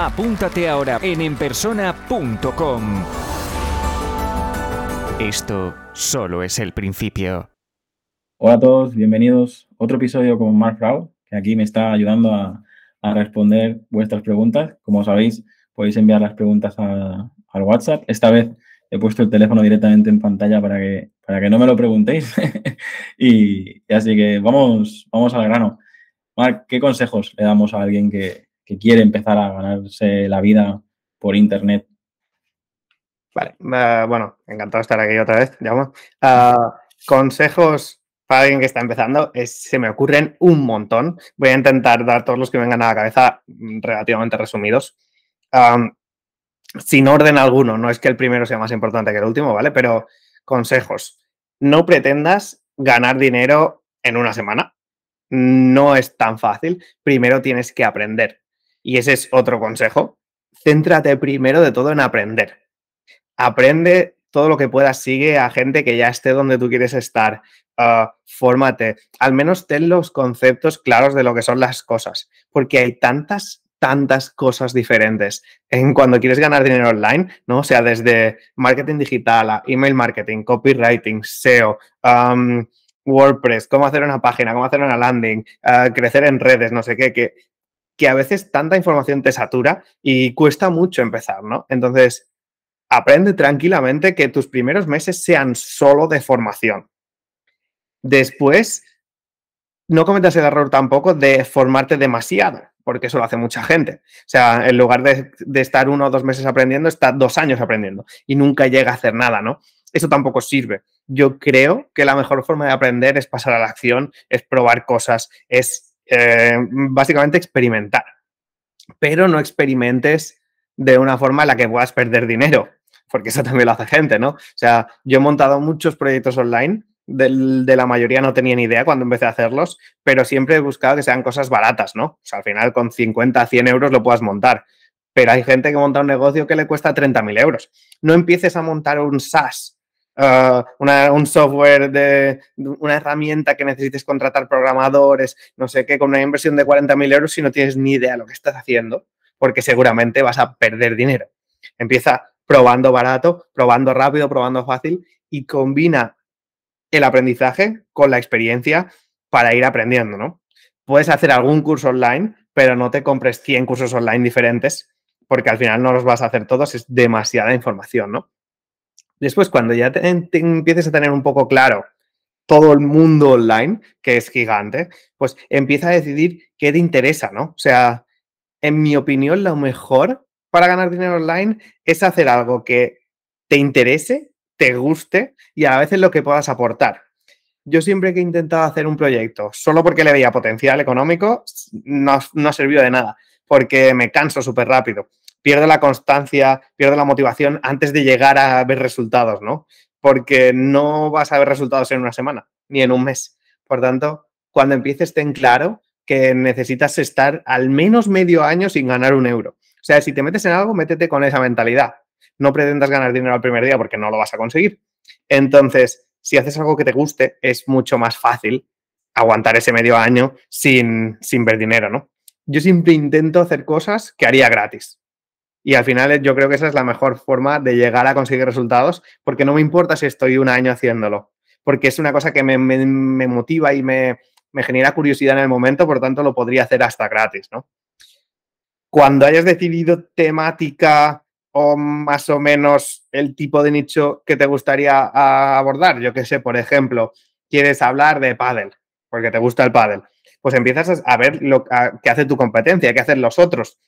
Apúntate ahora en enpersona.com. Esto solo es el principio. Hola a todos, bienvenidos otro episodio con Mark Frau, que aquí me está ayudando a, responder vuestras preguntas. Como sabéis, podéis enviar las preguntas al WhatsApp. Esta vez he puesto el teléfono directamente en pantalla para que, para que no me lo preguntéis. y, así que vamos, vamos al grano. Mark, ¿qué consejos le damos a alguien que, que quiere empezar a ganarse la vida por Internet. Vale, eh, bueno, encantado de estar aquí otra vez, llamo. Ah, consejos para alguien que está empezando, se me ocurren un montón. Voy a intentar dar todos los que vengan a la cabeza mm, relativamente resumidos. sin orden alguno, no es que el primero sea más importante que el último, ¿vale? Pero consejos. No pretendas ganar dinero en una semana. No es tan fácil. Primero tienes que aprender. Y ese es otro consejo. Céntrate primero de todo en aprender. Aprende todo lo que puedas, sigue a gente que ya esté donde tú quieres estar. Uh, fórmate. Al menos ten los conceptos claros de lo que son las cosas. Porque hay tantas, tantas cosas diferentes en cuando quieres ganar dinero online, ¿no? O sea, desde marketing digital a email marketing, copywriting, SEO, WordPress, cómo hacer una página, cómo hacer una landing, uh, crecer en redes, no sé qué, que que a veces tanta información te satura y cuesta mucho empezar, ¿no? Entonces, aprende tranquilamente que tus primeros meses sean solo de formación. Después, no cometas el error tampoco de formarte demasiado, porque eso lo hace mucha gente. O sea, en lugar de, estar uno o dos meses aprendiendo, está dos años aprendiendo y nunca llega a hacer nada, ¿no? Eso tampoco sirve. Yo creo que la mejor forma de aprender es pasar a la acción, es probar cosas, es eh, básicamente experimentar, pero no experimentes de una forma en la que puedas perder dinero, porque eso también lo hace gente, ¿no? O sea, yo he montado muchos proyectos online, de la mayoría no tenía ni idea cuando empecé a hacerlos, pero siempre he buscado que sean cosas baratas, ¿no? O sea, al final con 50, 100 euros lo puedas montar, pero hay gente que monta un negocio que le cuesta 30.000 euros. No empieces a montar un SaaS Uh, un software de una herramienta que necesites contratar programadores, no sé qué, con una inversión de 40.000 euros si no tienes ni idea de lo que estás haciendo, porque seguramente vas a perder dinero. Empieza probando barato, probando rápido, probando fácil y combina el aprendizaje con la experiencia para ir aprendiendo, ¿no? Puedes hacer algún curso online, pero no te compres 100 cursos online diferentes, porque al final no los vas a hacer todos, es demasiada información, ¿no? Después, cuando ya te, empieces a tener un poco claro todo el mundo online, que es gigante, pues empieza a decidir qué te interesa, ¿no? O sea, en mi opinión, lo mejor para ganar dinero online es hacer algo que te interese, te guste y a veces lo que puedas aportar. Yo siempre que he intentado hacer un proyecto solo porque le veía potencial económico, no, no ha servido de nada, porque me canso súper rápido pierde la constancia, pierde la motivación antes de llegar a ver resultados, ¿no? Porque no vas a ver resultados en una semana ni en un mes. Por tanto, cuando empieces, ten claro que necesitas estar al menos medio año sin ganar un euro. O sea, si te metes en algo, métete con esa mentalidad. No pretendas ganar dinero al primer día porque no lo vas a conseguir. Entonces, si haces algo que te guste, es mucho más fácil aguantar ese medio año sin, sin ver dinero, ¿no? Yo siempre intento hacer cosas que haría gratis. Y al final yo creo que esa es la mejor forma de llegar a conseguir resultados, porque no me importa si estoy un año haciéndolo, porque es una cosa que me, motiva y me, genera curiosidad en el momento, por tanto lo podría hacer hasta gratis, ¿no? Cuando hayas decidido temática o más o menos el tipo de nicho que te gustaría abordar, yo qué sé, por ejemplo, quieres hablar de pádel, porque te gusta el pádel, pues empiezas a ver lo que hace tu competencia, qué hacen los otros,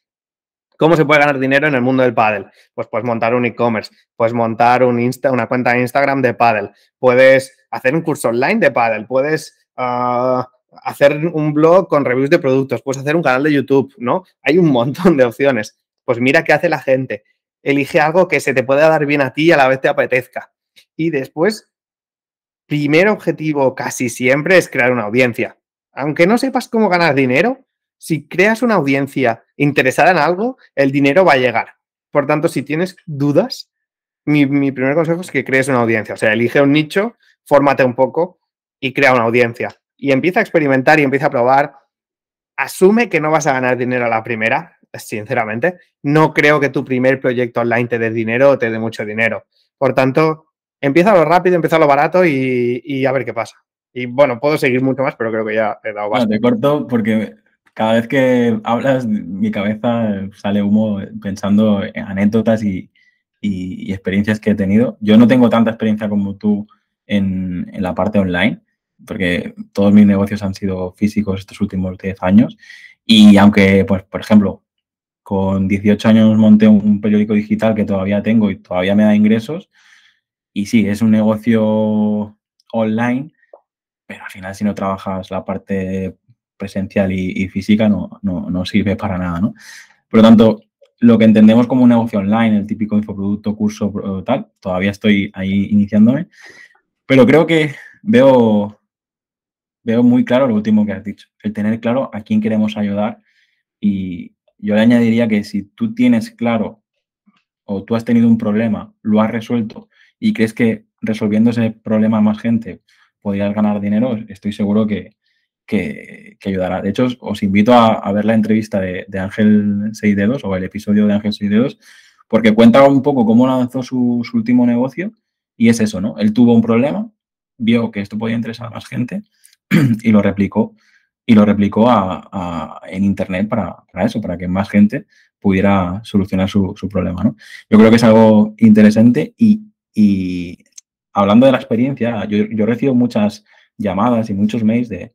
¿Cómo se puede ganar dinero en el mundo del pádel? Pues puedes montar un e-commerce, puedes montar una cuenta de Instagram de pádel, puedes hacer un curso online de pádel, puedes ah, hacer un blog con reviews de productos, puedes hacer un canal de YouTube, ¿no? Hay un montón de opciones. Pues mira qué hace la gente, elige algo que se te pueda dar bien a ti y a la vez te apetezca. Y después, primer objetivo casi siempre es crear una audiencia. Aunque no sepas cómo ganar dinero, si creas una audiencia interesada en algo, el dinero va a llegar. Por tanto, si tienes dudas, mi, mi primer consejo es que crees una audiencia. O sea, elige un nicho, fórmate un poco y crea una audiencia. Y empieza a experimentar y empieza a probar. Asume que no vas a ganar dinero a la primera, sinceramente. No creo que tu primer proyecto online te dé dinero o te dé mucho dinero. Por tanto, empieza lo rápido, empieza lo barato y, a ver qué pasa. Y bueno, puedo seguir mucho más, pero creo que ya he dado bastante. te corto porque cada vez que hablas, mi cabeza sale humo pensando en anécdotas y, experiencias que he tenido. Yo no tengo tanta experiencia como tú en, en, la parte online, porque todos mis negocios han sido físicos estos últimos 10 años. Y aunque, pues, por ejemplo, con 18 años monté un periódico digital que todavía tengo y todavía me da ingresos. Y sí, es un negocio online, pero al final si no trabajas la parte presencial y, física no, no, sirve para nada, ¿no? Por lo tanto, lo que entendemos como un negocio online, el típico infoproducto, curso, tal, todavía estoy ahí iniciándome, pero creo que veo, veo muy claro lo último que has dicho, el tener claro a quién queremos ayudar y, yo le añadiría que si tú tienes claro o tú has tenido un problema, lo has resuelto y crees que resolviendo ese problema más gente podrías ganar dinero, estoy seguro que, que, ayudará. De hecho, os invito a, ver la entrevista de, Ángel Seis Dedos o el episodio de Ángel Seis Dedos, porque cuenta un poco cómo lanzó su, su último negocio y es eso, ¿no? Él tuvo un problema, vio que esto podía interesar a más gente y lo replicó y lo replicó en Internet para, eso, para que más gente pudiera solucionar su, problema. ¿no? Yo creo que es algo interesante y, hablando de la experiencia, yo, recibo muchas llamadas y muchos mails de,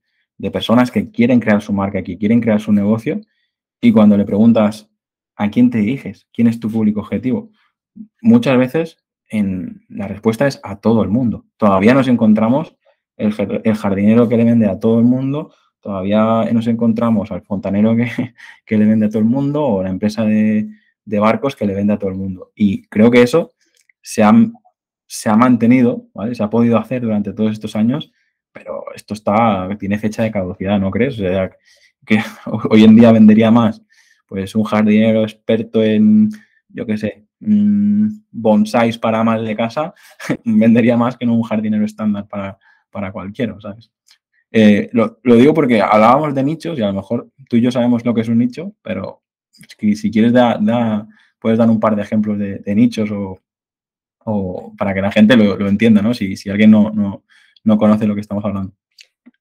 personas que quieren crear su marca, que quieren crear su negocio y cuando le preguntas a quién te diriges, quién es tu público objetivo, muchas veces en, la respuesta es a todo el mundo. Todavía nos encontramos el, jardinero que le vende a todo el mundo Todavía nos encontramos al fontanero que, le vende a todo el mundo o la empresa de, barcos que le vende a todo el mundo. Y creo que eso se ha, se ha mantenido, se ha podido hacer durante todos estos años, pero esto está, tiene fecha de caducidad, ¿no crees? O sea, que hoy en día vendería más pues un jardinero experto en, yo qué sé, mm, bonsáis para mal de casa, vendería más que no un jardinero estándar para, para cualquiera, ¿sabes? Eh, lo, digo porque hablábamos de nichos y a lo mejor tú y yo sabemos lo que es un nicho, pero si quieres da, puedes dar un par de ejemplos de, nichos o, para que la gente lo, entienda, ¿no? Si, alguien no, conoce lo que estamos hablando.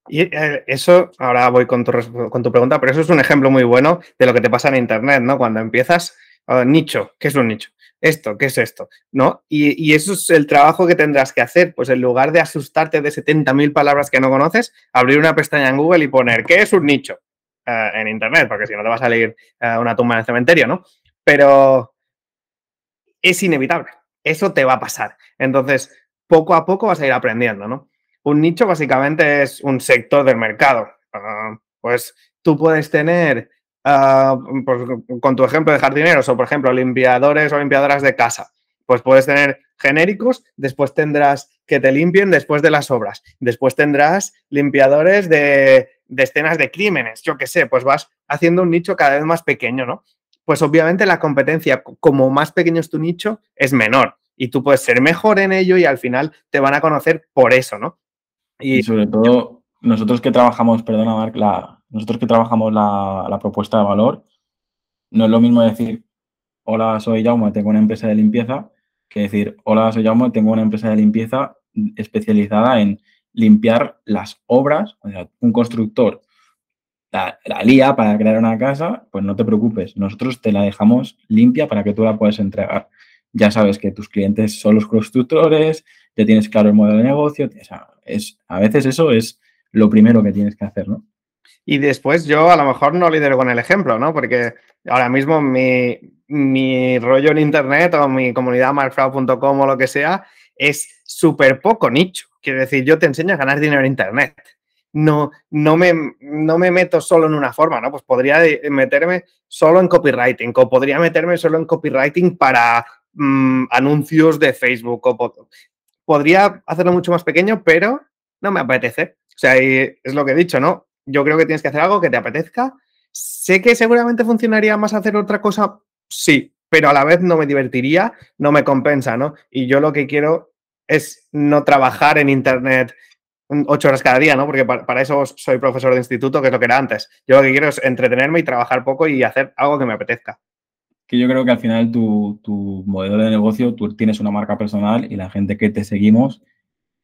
Y eh, eso, ahora voy con tu, con tu pregunta, pero eso es un ejemplo muy bueno de lo que te pasa en Internet, ¿no? Cuando empiezas, uh, nicho, ¿qué es un nicho? esto, ¿qué es esto? ¿No? Y, eso es el trabajo que tendrás que hacer. Pues en lugar de asustarte de 70.000 palabras que no conoces, abrir una pestaña en Google y poner ¿qué es un nicho? Eh, en Internet, porque si no te va a salir eh, una tumba en el cementerio, ¿no? Pero es inevitable. Eso te va a pasar. Entonces, poco a poco vas a ir aprendiendo, ¿no? Un nicho básicamente es un sector del mercado. Ah, pues tú puedes tener Ah, pues, con tu ejemplo de jardineros o, por ejemplo, limpiadores o limpiadoras de casa, pues puedes tener genéricos, después tendrás que te limpien después de las obras, después tendrás limpiadores de, escenas de crímenes, yo qué sé, pues vas haciendo un nicho cada vez más pequeño, ¿no? Pues obviamente la competencia, como más pequeño es tu nicho, es menor y tú puedes ser mejor en ello y al final te van a conocer por eso, ¿no? Y, sobre todo, nosotros que trabajamos, perdona Marc, la, nosotros que trabajamos la, propuesta de valor, no es lo mismo decir, hola, soy Jaume, tengo una empresa de limpieza, que decir, hola, soy Jaume, tengo una empresa de limpieza especializada en limpiar las obras, un constructor la, la, lía para crear una casa, pues no te preocupes, nosotros te la dejamos limpia para que tú la puedas entregar. Ya sabes que tus clientes son los constructores, ya tienes claro el modelo de negocio, o es, a veces eso es lo primero que tienes que hacer, ¿no? Y después yo a lo mejor no lidero con el ejemplo, ¿no? Porque ahora mismo mi, rollo en Internet o mi comunidad markfrau.com o lo que sea es súper poco nicho. Quiero decir, yo te enseño a ganar dinero en Internet. no, no, me, no me meto solo en una forma, ¿no? Pues podría meterme solo en copywriting o podría meterme solo en copywriting para mm, anuncios de Facebook o podría hacerlo mucho más pequeño, pero no me apetece. O sea, es lo que he dicho, ¿no? Yo creo que tienes que hacer algo que te apetezca. Sé que seguramente funcionaría más hacer otra cosa, sí, pero a la vez no me divertiría, no me compensa, ¿no? Y yo lo que quiero es no trabajar en Internet ocho horas cada día, ¿no? Porque para, eso soy profesor de instituto, que es lo que era antes. Yo lo que quiero es entretenerme y trabajar poco y hacer algo que me apetezca. Que yo creo que al final tu, tu modelo de negocio, tú tienes una marca personal y la gente que te seguimos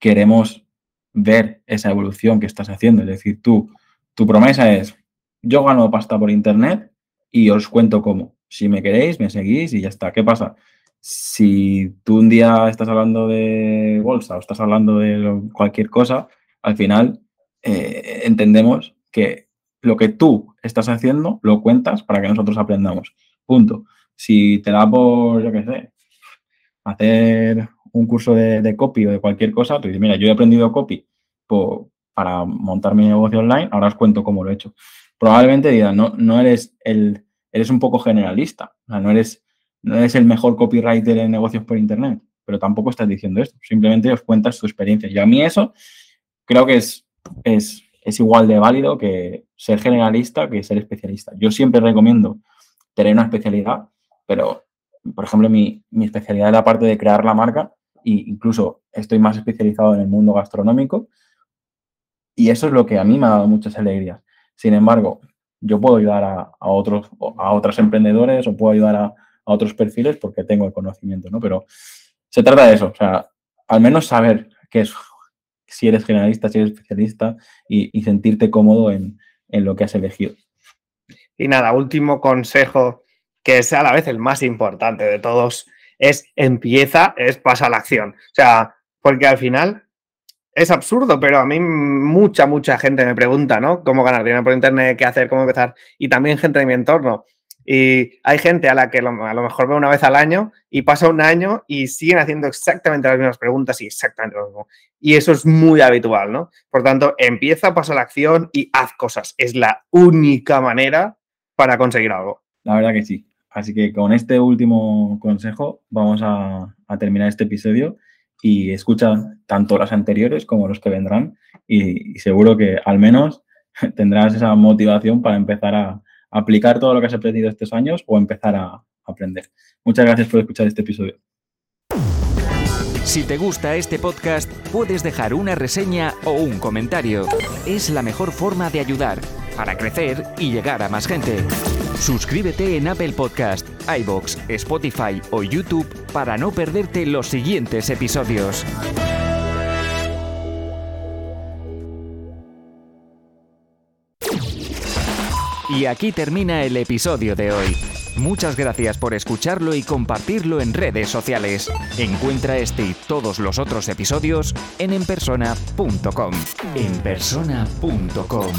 queremos ver esa evolución que estás haciendo. Es decir, tú, tu promesa es, yo gano pasta por internet y os cuento cómo. Si me queréis, me seguís y ya está. ¿Qué pasa? si tú un día estás hablando de bolsa o estás hablando de cualquier cosa, al final eh, entendemos que lo que tú estás haciendo lo cuentas para que nosotros aprendamos. Punto. Si te da por, yo qué sé, hacer un curso de, copy o de cualquier cosa, tú dices, mira, yo he aprendido copy para montar mi negocio online, ahora os cuento cómo lo he hecho. Probablemente diga, no, no eres el, eres un poco generalista, no eres no eres el mejor copywriter en negocios por Internet, pero tampoco estás diciendo esto. Simplemente os cuentas tu experiencia. Y a mí eso creo que es, es, igual de válido que ser generalista que ser especialista. Yo siempre recomiendo tener una especialidad, pero, por ejemplo, mi, especialidad es la parte de crear la marca e incluso estoy más especializado en el mundo gastronómico y eso es lo que a mí me ha dado muchas alegrías. Sin embargo, yo puedo ayudar a, otros, a otros emprendedores o puedo ayudar a, otros perfiles porque tengo el conocimiento, ¿no? Pero se trata de eso, o sea, al menos saber qué es, si eres generalista, si eres especialista y, sentirte cómodo en, lo que has elegido. Y nada, último consejo que es a la vez el más importante de todos, es empieza, es pasa a la acción. O sea, porque al final es absurdo, pero a mí mucha, mucha gente me pregunta, ¿no? ¿Cómo ganar dinero por internet? ¿Qué hacer? ¿Cómo empezar? Y también gente de mi entorno. Y hay gente a la que a lo mejor ve una vez al año y pasa un año y siguen haciendo exactamente las mismas preguntas y exactamente lo mismo. Y eso es muy habitual, ¿no? Por tanto, empieza, pasa la acción y haz cosas. Es la única manera para conseguir algo. La verdad que sí. Así que con este último consejo vamos a, terminar este episodio y escucha tanto las anteriores como los que vendrán y seguro que al menos tendrás esa motivación para empezar a, aplicar todo lo que has aprendido estos años o empezar a aprender. Muchas gracias por escuchar este episodio. Si te gusta este podcast, puedes dejar una reseña o un comentario. Es la mejor forma de ayudar para crecer y llegar a más gente. Suscríbete en Apple Podcast, iBox, Spotify o YouTube para no perderte los siguientes episodios. Y aquí termina el episodio de hoy. Muchas gracias por escucharlo y compartirlo en redes sociales. Encuentra este y todos los otros episodios en enpersona.com. Enpersona.com.